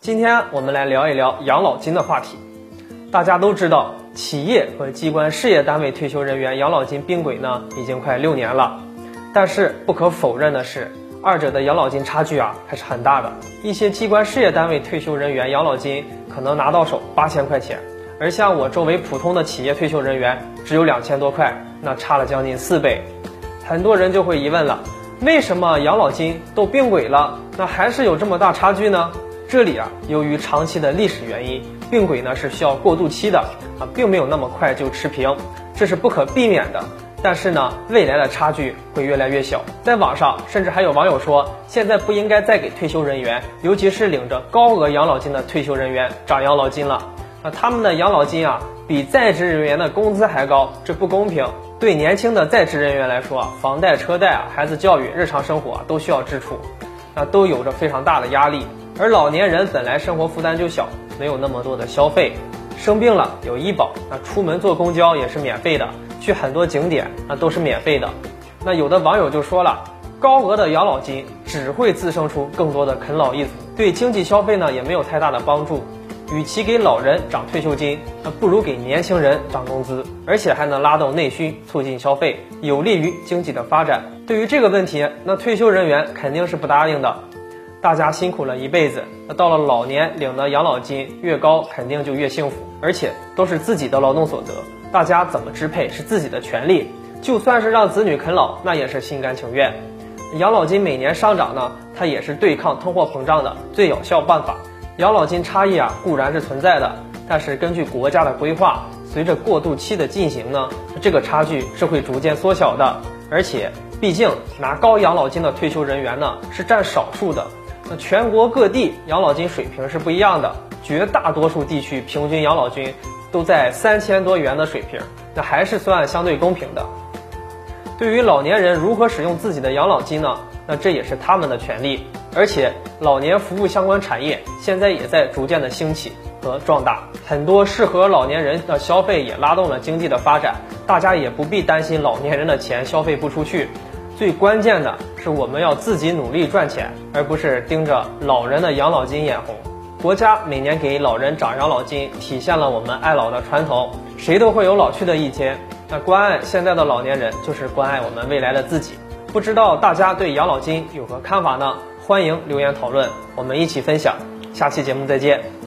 今天我们来聊一聊养老金的话题。大家都知道，企业和机关事业单位退休人员养老金并轨呢，已经快六年了。但是不可否认的是，二者的养老金差距啊还是很大的。一些机关事业单位退休人员养老金可能拿到手八千块钱，而像我周围普通的企业退休人员只有两千多块，那差了将近四倍。很多人就会疑问了，为什么养老金都并轨了，那还是有这么大差距呢？这里啊，由于长期的历史原因，并轨呢是需要过渡期的啊，并没有那么快就持平，这是不可避免的。但是呢，未来的差距会越来越小。在网上，甚至还有网友说，现在不应该再给退休人员，尤其是领着高额养老金的退休人员涨养老金了。那他们的养老金啊，比在职人员的工资还高，这不公平。对年轻的在职人员来说，房贷、车贷啊，孩子教育、日常生活都需要支出，那都有着非常大的压力。而老年人本来生活负担就小，没有那么多的消费，生病了有医保，那出门坐公交也是免费的，去很多景点那都是免费的。那有的网友就说了，高额的养老金只会滋生出更多的啃老一族，对经济消费呢也没有太大的帮助。与其给老人涨退休金，那不如给年轻人涨工资，而且还能拉动内需，促进消费，有利于经济的发展。对于这个问题，那退休人员肯定是不答应的。大家辛苦了一辈子，那到了老年领的养老金越高，肯定就越幸福，而且都是自己的劳动所得，大家怎么支配是自己的权利。就算是让子女啃老，那也是心甘情愿。养老金每年上涨呢，它也是对抗通货膨胀的最有效办法。养老金差异啊固然是存在的，但是根据国家的规划，随着过渡期的进行呢，这个差距是会逐渐缩小的。而且，毕竟拿高养老金的退休人员呢是占少数的。那全国各地养老金水平是不一样的，绝大多数地区平均养老金都在三千多元的水平，那还是算相对公平的。对于老年人如何使用自己的养老金呢？那这也是他们的权利。而且老年服务相关产业现在也在逐渐的兴起和壮大，很多适合老年人的消费也拉动了经济的发展，大家也不必担心老年人的钱消费不出去。最关键的是，我们要自己努力赚钱，而不是盯着老人的养老金眼红。国家每年给老人涨养老金，体现了我们爱老的传统。谁都会有老去的一天，那关爱现在的老年人，就是关爱我们未来的自己。不知道大家对养老金有何看法呢？欢迎留言讨论，我们一起分享。下期节目再见。